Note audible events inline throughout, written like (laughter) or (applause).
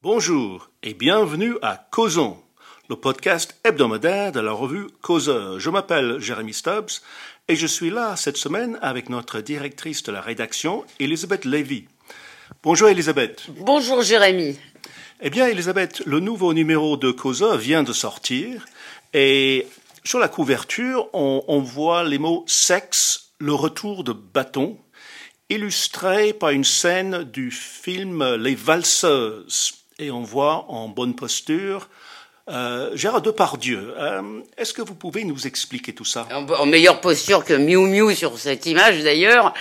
Bonjour et bienvenue à Causons, le podcast hebdomadaire de la revue Causeur. Je m'appelle Jérémy Stubbs et je suis là cette semaine avec notre directrice de la rédaction, Elisabeth Lévy. Bonjour Elisabeth. Bonjour Jérémy. Eh bien Elisabeth, le nouveau numéro de Causeur vient de sortir et sur la couverture, on, on voit les mots sexe, le retour de bâton, illustré par une scène du film Les Valseuses et on voit en bonne posture euh, Gérard Depardieu. Euh, Est-ce que vous pouvez nous expliquer tout ça? En, meilleure posture que Miu Miu sur cette image d'ailleurs.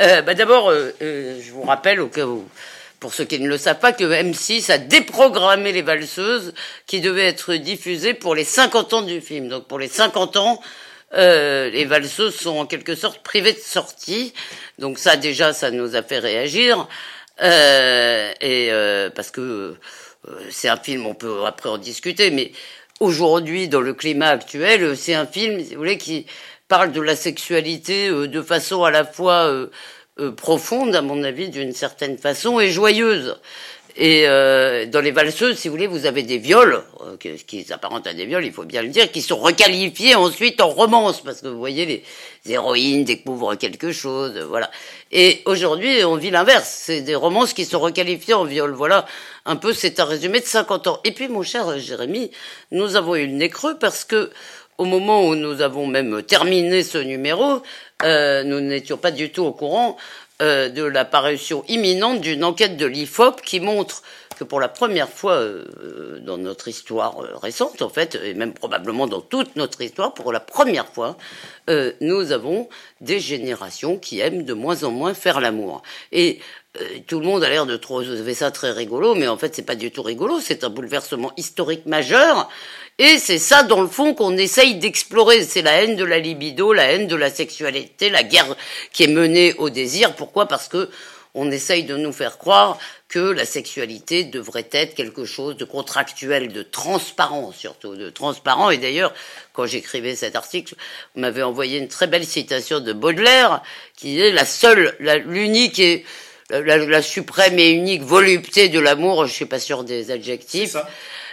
Euh, bah D'abord, euh, euh, je vous rappelle pour ceux qui ne le savent pas, que M6 a déprogrammé les valseuses qui devaient être diffusées pour les 50 ans du film. Donc pour les 50 ans, euh, les valseuses sont en quelque sorte privées de sortie. Donc ça déjà, ça nous a fait réagir. Euh, et euh, parce que euh, c'est un film, on peut après en discuter, mais aujourd'hui, dans le climat actuel, c'est un film, si vous voulez, qui parle de la sexualité de façon à la fois profonde, à mon avis, d'une certaine façon, et joyeuse. Et euh, dans les valseuses, si vous voulez, vous avez des viols, euh, qui, s'apparentent à des viols, il faut bien le dire, qui sont requalifiés ensuite en romance, parce que vous voyez, les, héroïnes découvrent quelque chose, voilà. Et aujourd'hui, on vit l'inverse, c'est des romances qui sont requalifiées en viol, voilà. Un peu, c'est un résumé de 50 ans. Et puis, mon cher Jérémy, nous avons eu le nez creux parce que au moment où nous avons même terminé ce numéro, euh, nous n'étions pas du tout au courant euh, de l'apparition imminente d'une enquête de l'IFOP qui montre que pour la première fois euh, dans notre histoire euh, récente, en fait, et même probablement dans toute notre histoire, pour la première fois, euh, nous avons des générations qui aiment de moins en moins faire l'amour. Et euh, tout le monde a l'air de trouver ça très rigolo, mais en fait, c'est pas du tout rigolo. C'est un bouleversement historique majeur. Et c'est ça, dans le fond, qu'on essaye d'explorer. C'est la haine de la libido, la haine de la sexualité, la guerre qui est menée au désir. Pourquoi? Parce que on essaye de nous faire croire que la sexualité devrait être quelque chose de contractuel, de transparent surtout, de transparent. Et d'ailleurs, quand j'écrivais cet article, vous m'avez envoyé une très belle citation de Baudelaire, qui est la seule, l'unique et la, la, suprême et unique volupté de l'amour, je suis pas sûr des adjectifs,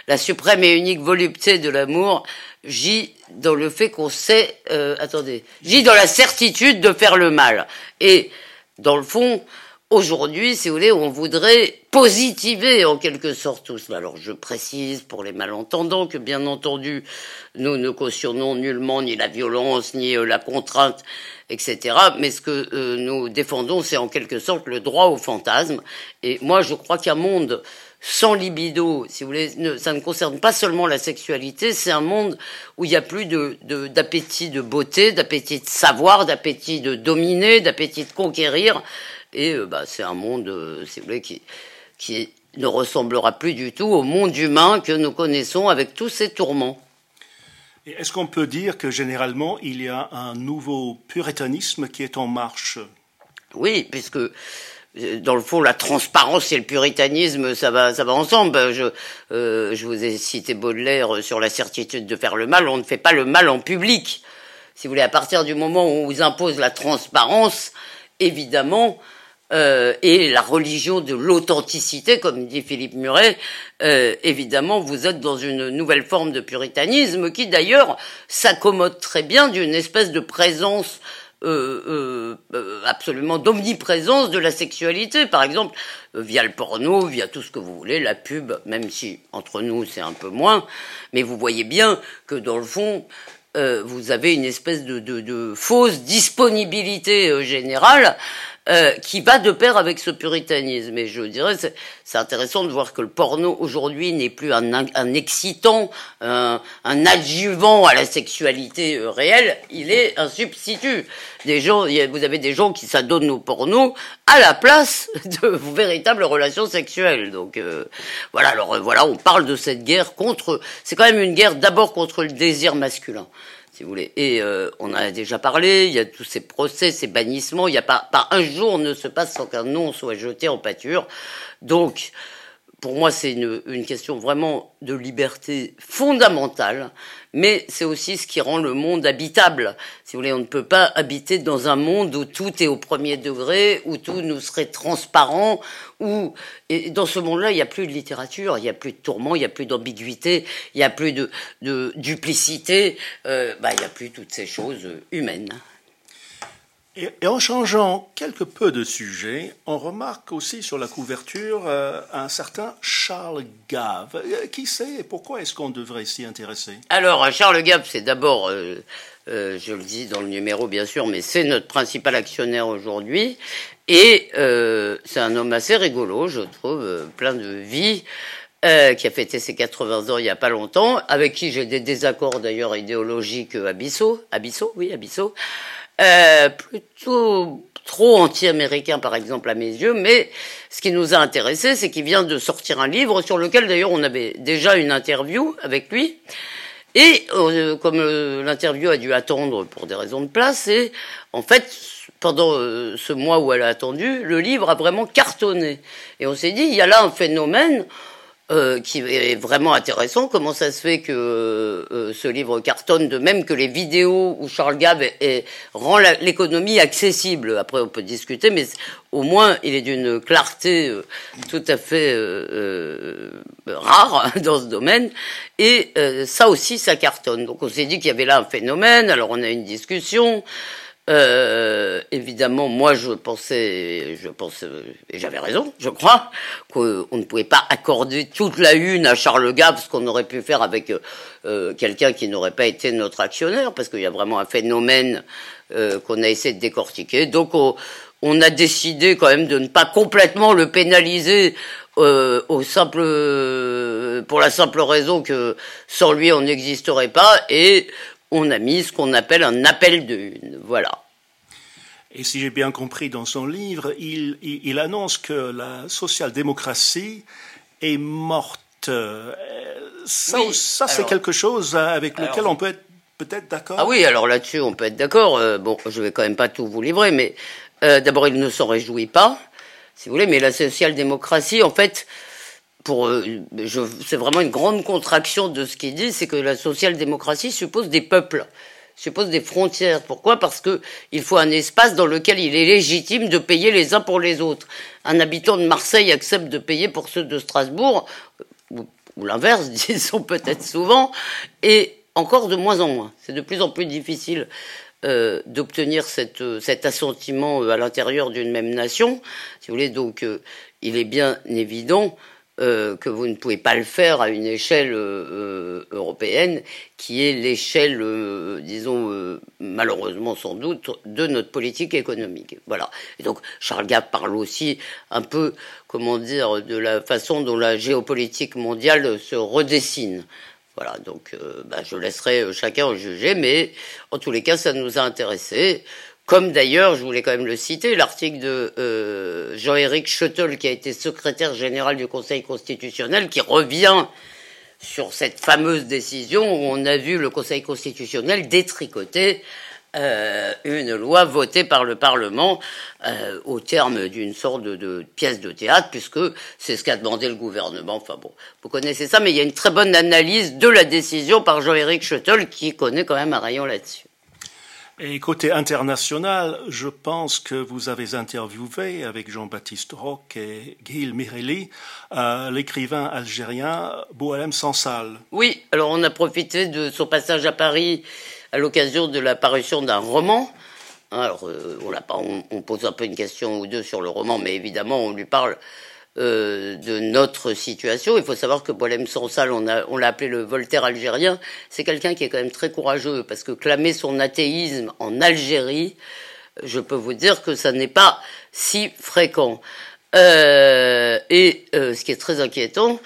la suprême et unique volupté de l'amour gît dans le fait qu'on sait, euh, attendez, gît dans la certitude de faire le mal. Et dans le fond, aujourd'hui, si vous voulez, on voudrait positiver en quelque sorte tout cela. Alors je précise pour les malentendants que bien entendu, nous ne cautionnons nullement ni la violence, ni euh, la contrainte, etc. Mais ce que euh, nous défendons, c'est en quelque sorte le droit au fantasme. Et moi, je crois qu'un monde sans libido, si vous voulez, ça ne concerne pas seulement la sexualité, c'est un monde où il n'y a plus d'appétit de, de beauté, d'appétit de savoir, d'appétit de dominer, d'appétit de conquérir. Et euh, bah, c'est un monde, euh, si vous voulez, qui, qui ne ressemblera plus du tout au monde humain que nous connaissons avec tous ses tourments. Est-ce qu'on peut dire que généralement il y a un nouveau puritanisme qui est en marche? Oui, puisque dans le fond, la transparence et le puritanisme, ça va, ça va ensemble. Je, euh, je vous ai cité Baudelaire sur la certitude de faire le mal. On ne fait pas le mal en public. Si vous voulez, à partir du moment où on vous impose la transparence, évidemment, euh, et la religion de l'authenticité, comme dit Philippe Muret, euh, évidemment, vous êtes dans une nouvelle forme de puritanisme qui, d'ailleurs, s'accommode très bien d'une espèce de présence euh, euh, absolument d'omniprésence de la sexualité, par exemple, via le porno, via tout ce que vous voulez, la pub, même si entre nous c'est un peu moins, mais vous voyez bien que dans le fond, euh, vous avez une espèce de, de, de fausse disponibilité générale euh, qui va de pair avec ce puritanisme. Et je dirais, c'est intéressant de voir que le porno aujourd'hui n'est plus un, un excitant, un, adjuvant à la sexualité euh, réelle, il est un substitut. Des gens, vous avez des gens qui s'adonnent au porno à la place (laughs) de véritables relations sexuelles. Donc euh, voilà, alors voilà, on parle de cette guerre contre. C'est quand même une guerre d'abord contre le désir masculin si vous voulez. Et euh, on a déjà parlé, il y a tous ces procès, ces bannissements, il n'y a pas, pas un jour ne se passe sans qu'un nom soit jeté en pâture. Donc, pour moi, c'est une, une, question vraiment de liberté fondamentale, mais c'est aussi ce qui rend le monde habitable. Si vous voulez, on ne peut pas habiter dans un monde où tout est au premier degré, où tout nous serait transparent, où et dans ce monde-là, il n'y a plus de littérature, il n'y a plus de tourment, il n'y a plus d'ambiguïté, il n'y a plus de, de duplicité, euh, bah, il n'y a plus toutes ces choses humaines. Et, en changeant quelque peu de sujet, on remarque aussi sur la couverture euh, un certain Charles Gave. Euh, qui c'est et pourquoi est-ce qu'on devrait s'y intéresser? Alors, Charles Gave, c'est d'abord, euh, je le dis dans le numéro bien sûr, mais c'est notre principal actionnaire aujourd'hui. Et c'est un homme assez rigolo, je trouve, plein de vie. qui a fêté ses 80 ans il n'y a pas longtemps, avec qui j'ai des désaccords d'ailleurs idéologiques abyssaux, abyssaux, oui, abyssaux, euh, plutôt trop anti-américain par exemple à mes yeux, mais ce qui nous a intéressé, c'est qu'il vient de sortir un livre sur lequel d'ailleurs on avait déjà une interview avec lui. Et euh, comme euh, l'interview a dû attendre pour des raisons de place, et en fait, pendant ce mois où elle a attendu, le livre a vraiment cartonné. Et on s'est dit, il y a là un phénomène euh, qui est vraiment intéressant. Comment ça se fait que euh, ce livre cartonne de même que les vidéos où Charles Gave rend l'économie accessible? Après, on peut discuter, mais au moins, il est d'une clarté euh, tout à fait rare (laughs) dans ce domaine. Et ça aussi, ça cartonne. Donc, on s'est dit qu'il y avait là un phénomène. Alors, on a une discussion. Euh, évidemment, moi, je pensais, je pense, et j'avais raison, je crois, qu'on ne pouvait pas accorder toute la une à Charles Gave, ce qu'on aurait pu faire avec euh, quelqu'un qui n'aurait pas été notre actionnaire, parce qu'il y a vraiment un phénomène euh, qu'on a essayé de décortiquer. Donc, on, a décidé quand même de ne pas complètement le pénaliser euh, au simple, pour la simple raison que sans lui, on n'existerait pas, et on a mis ce qu'on appelle un appel de une. Voilà. Et si j'ai bien compris dans son livre, il, annonce que la social-démocratie est morte. Euh, ça, ça c'est quelque chose avec lequel on peut être peut-être d'accord Ah oui, alors là-dessus, on peut être d'accord. Euh, bon, je vais quand même pas tout vous livrer, mais euh, d'abord, il ne s'en réjouit pas, si vous voulez, mais la social-démocratie, en fait, pour, euh, c'est vraiment une grande contraction de ce qu'il dit, c'est que la social-démocratie suppose des peuples, suppose des frontières. Pourquoi? Parce que il faut un espace dans lequel il est légitime de payer les uns pour les autres. Un habitant de Marseille accepte de payer pour ceux de Strasbourg, ou, l'inverse, (laughs) disons peut-être souvent, et encore de moins en moins. C'est de plus en plus difficile euh, d'obtenir cette, cet assentiment euh, à l'intérieur d'une même nation. Si vous voulez, donc, il est bien évident euh, que vous ne pouvez pas le faire à une échelle euh, européenne, qui est l'échelle, euh, disons, malheureusement sans doute, de notre politique économique. Voilà. Et donc Charles Gave parle aussi un peu, comment dire, de la façon dont la géopolitique mondiale se redessine. Voilà, donc bah, je laisserai chacun en juger, mais en tous les cas, ça nous a intéressés. Comme d'ailleurs, je voulais quand même le citer, l'article de euh, Jean-Éric Schuttel, qui a été secrétaire général du Conseil constitutionnel, qui revient sur cette fameuse décision où on a vu le Conseil constitutionnel détricoter euh, une loi votée par le Parlement euh, au terme d'une sorte de, pièce de théâtre, puisque c'est ce qu'a demandé le gouvernement. Enfin bon, vous connaissez ça, mais il y a une très bonne analyse de la décision par Jean-Éric Schuttel, qui connaît quand même un rayon là-dessus. Et côté international, je pense que vous avez interviewé avec Jean-Baptiste Roch et Gil Mirelli euh, l'écrivain algérien Boualem Sansal. Oui, alors on a profité de son passage à Paris à l'occasion de la parution d'un roman. Alors euh, on, on, pose un peu une question ou deux sur le roman, mais évidemment on lui parle euh, de notre situation. Il faut savoir que Boilem Sansal, on, on l'a appelé le Voltaire algérien, c'est quelqu'un qui est quand même très courageux, parce que clamer son athéisme en Algérie, je peux vous dire que ça n'est pas si fréquent. Euh, et euh, ce qui est très inquiétant,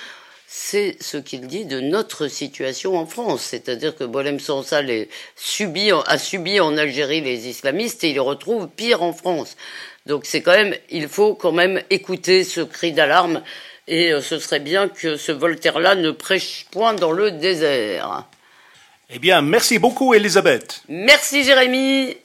c'est ce qu'il dit de notre situation en France. C'est-à-dire que Boilem Sansal a subi en Algérie les islamistes et il retrouve pire en France. Donc c'est quand même, il faut quand même écouter ce cri d'alarme et euh, ce serait bien que ce Voltaire-là ne prêche point dans le désert. Eh bien, merci beaucoup Elisabeth. Merci Jérémy.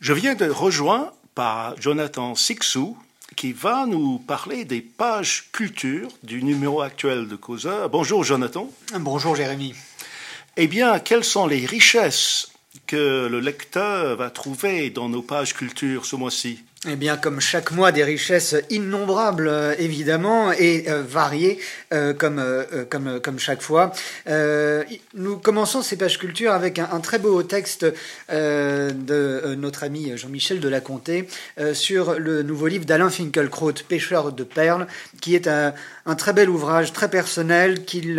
Je viens de rejoindre par Jonathan Sixou qui va nous parler des pages culture du numéro actuel de Causeur. Bonjour Jonathan. Bonjour Jérémy. Eh bien, quelles sont les richesses que le lecteur va trouver dans nos pages culture ce mois-ci? Eh bien, comme chaque mois, des richesses innombrables, euh, évidemment, et euh, variées, euh, comme, comme, chaque fois. nous commençons ces pages culture avec un, très beau texte de notre ami Jean-Michel de la Comté sur le nouveau livre d'Alain Finkielkraut, Pêcheur de perles, qui est un, un très bel ouvrage, très personnel, qui,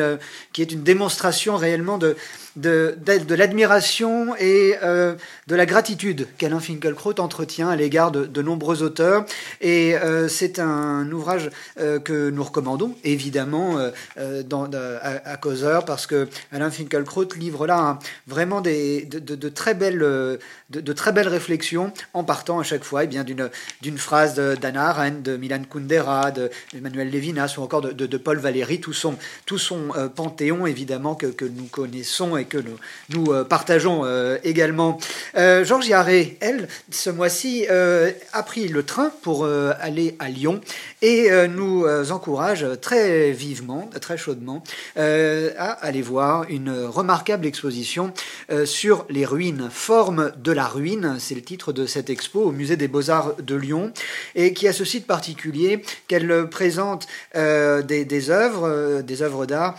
qui est une démonstration réellement de, de, de, l'admiration et de la gratitude qu'Alain Finkielkraut entretient à l'égard de, de, nombreux auteurs. Et euh, c'est un ouvrage euh, que nous recommandons, évidemment, dans, à, Causeur, parce que Alain Finkielkraut livre là vraiment des, de, très belles, de, très belles réflexions, en partant à chaque fois eh bien d'une, d'une phrase d'Anna Arendt, de Milan Kundera, d'Emmanuel Levinas ou encore de, Paul Valéry, tout son, tout son panthéon, évidemment, que, que nous connaissons et que nous, nous euh, partageons euh, également. Euh, Georges Yaré, elle, ce mois-ci, a pris le train pour aller à Lyon et nous encourage très vivement, très chaudement, à aller voir une remarquable exposition sur les ruines, forme de la ruine, c'est le titre de cette expo au musée des beaux-arts de Lyon, et qui a ce site particulier qu'elle présente des, des œuvres, des œuvres d'art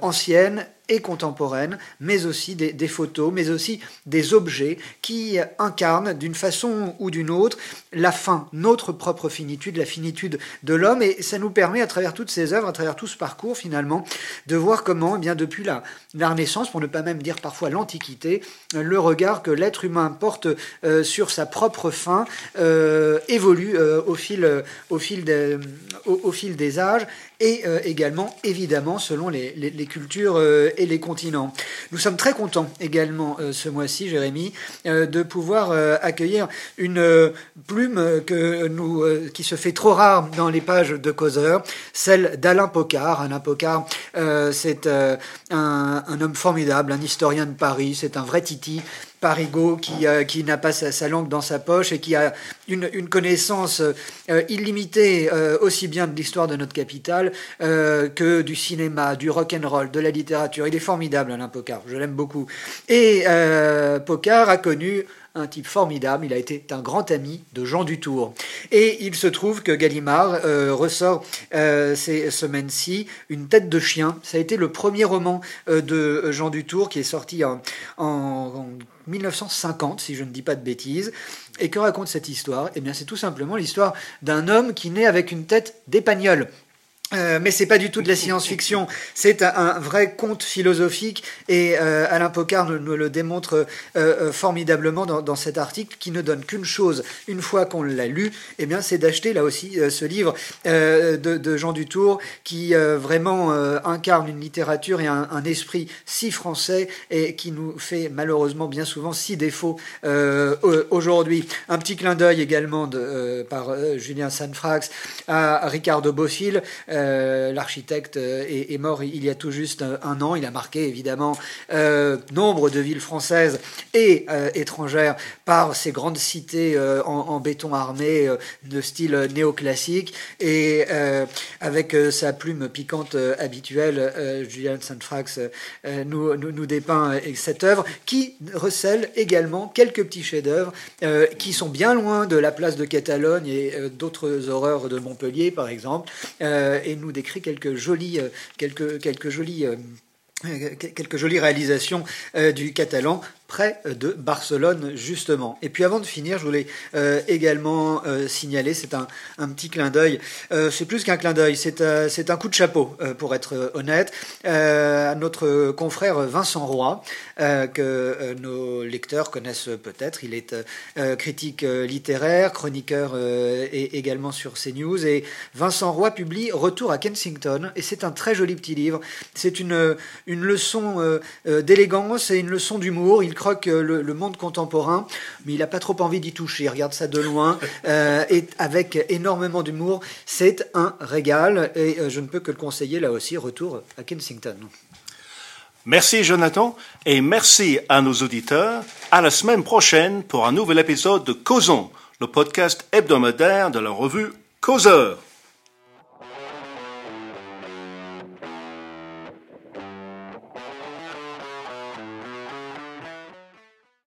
anciennes et contemporaine, mais aussi des, photos, mais aussi des objets qui incarnent d'une façon ou d'une autre la fin, notre propre finitude, la finitude de l'homme. Et ça nous permet, à travers toutes ces œuvres, à travers tout ce parcours finalement, de voir comment, eh bien depuis la, Renaissance, pour ne pas même dire parfois l'Antiquité, le regard que l'être humain porte euh, sur sa propre fin euh, évolue euh, au, fil, des, âges et également évidemment selon les cultures et les continents. Nous sommes très contents également euh, ce mois-ci, Jérémy, euh, de pouvoir euh, accueillir une plume que nous, qui se fait trop rare dans les pages de causeur, celle d'Alain Pocard. Alain Pocard, c'est un, un homme formidable, un historien de Paris, c'est un vrai titi Parigot qui, euh, qui n'a pas sa, langue dans sa poche et qui a une, une connaissance euh, illimitée euh, aussi bien de l'histoire de notre capitale que du cinéma, du rock and roll, de la littérature. Il est formidable, Alain Pocard. Je l'aime beaucoup. Et Pocard a connu un type formidable. Il a été un grand ami de Jean Dutour. Et il se trouve que Gallimard ressort ces semaines-ci une tête de chien. Ça a été le premier roman de Jean Dutour qui est sorti en, en 1950, si je ne dis pas de bêtises. Et que raconte cette histoire? Eh bien, c'est tout simplement l'histoire d'un homme qui naît avec une tête d'épagnol. Euh, mais c'est pas du tout de la science-fiction, c'est un, vrai conte philosophique et euh, Alain Pocard nous, le démontre euh, formidablement dans, cet article qui ne donne qu'une chose une fois qu'on l'a lu, eh bien c'est d'acheter là aussi ce livre de, Jean Dutour qui vraiment incarne une littérature et un, esprit si français et qui nous fait malheureusement bien souvent si défaut aujourd'hui. Un petit clin d'œil également par Julien Sanfrax à Ricardo Bossil. Euh, l'architecte euh, est, mort il y a tout juste un an. Il a marqué évidemment euh, nombre de villes françaises et étrangères par ces grandes cités en, béton armé de style néoclassique. Et avec sa plume piquante habituelle, Julian Sanfrax nous, nous, nous, dépeint cette œuvre qui recèle également quelques petits chefs-d'œuvre qui sont bien loin de la place de Catalogne et d'autres horreurs de Montpellier, par exemple et nous décrit quelques jolies, euh, quelques, quelques jolies euh, quelques jolies réalisations euh, du catalan près de Barcelone justement. Et puis avant de finir, je voulais euh, également euh, signaler, c'est un, un, petit clin d'œil, euh, c'est plus qu'un clin d'œil, c'est un coup de chapeau pour être honnête, à notre confrère Vincent Roy, que nos lecteurs connaissent peut-être. Il est critique littéraire, chroniqueur et également sur CNews. Et Vincent Roy publie Retour à Kensington, et c'est un très joli petit livre. C'est une, une leçon d'élégance et une leçon d'humour. Croque le, le, monde contemporain, mais il n'a pas trop envie d'y toucher. Il regarde ça de loin, (laughs) euh, et avec énormément d'humour. C'est un régal, et euh, je ne peux que le conseiller là aussi. Retour à Kensington. Merci Jonathan, et merci à nos auditeurs. À la semaine prochaine pour un nouvel épisode de Causons, le podcast hebdomadaire de la revue causeur.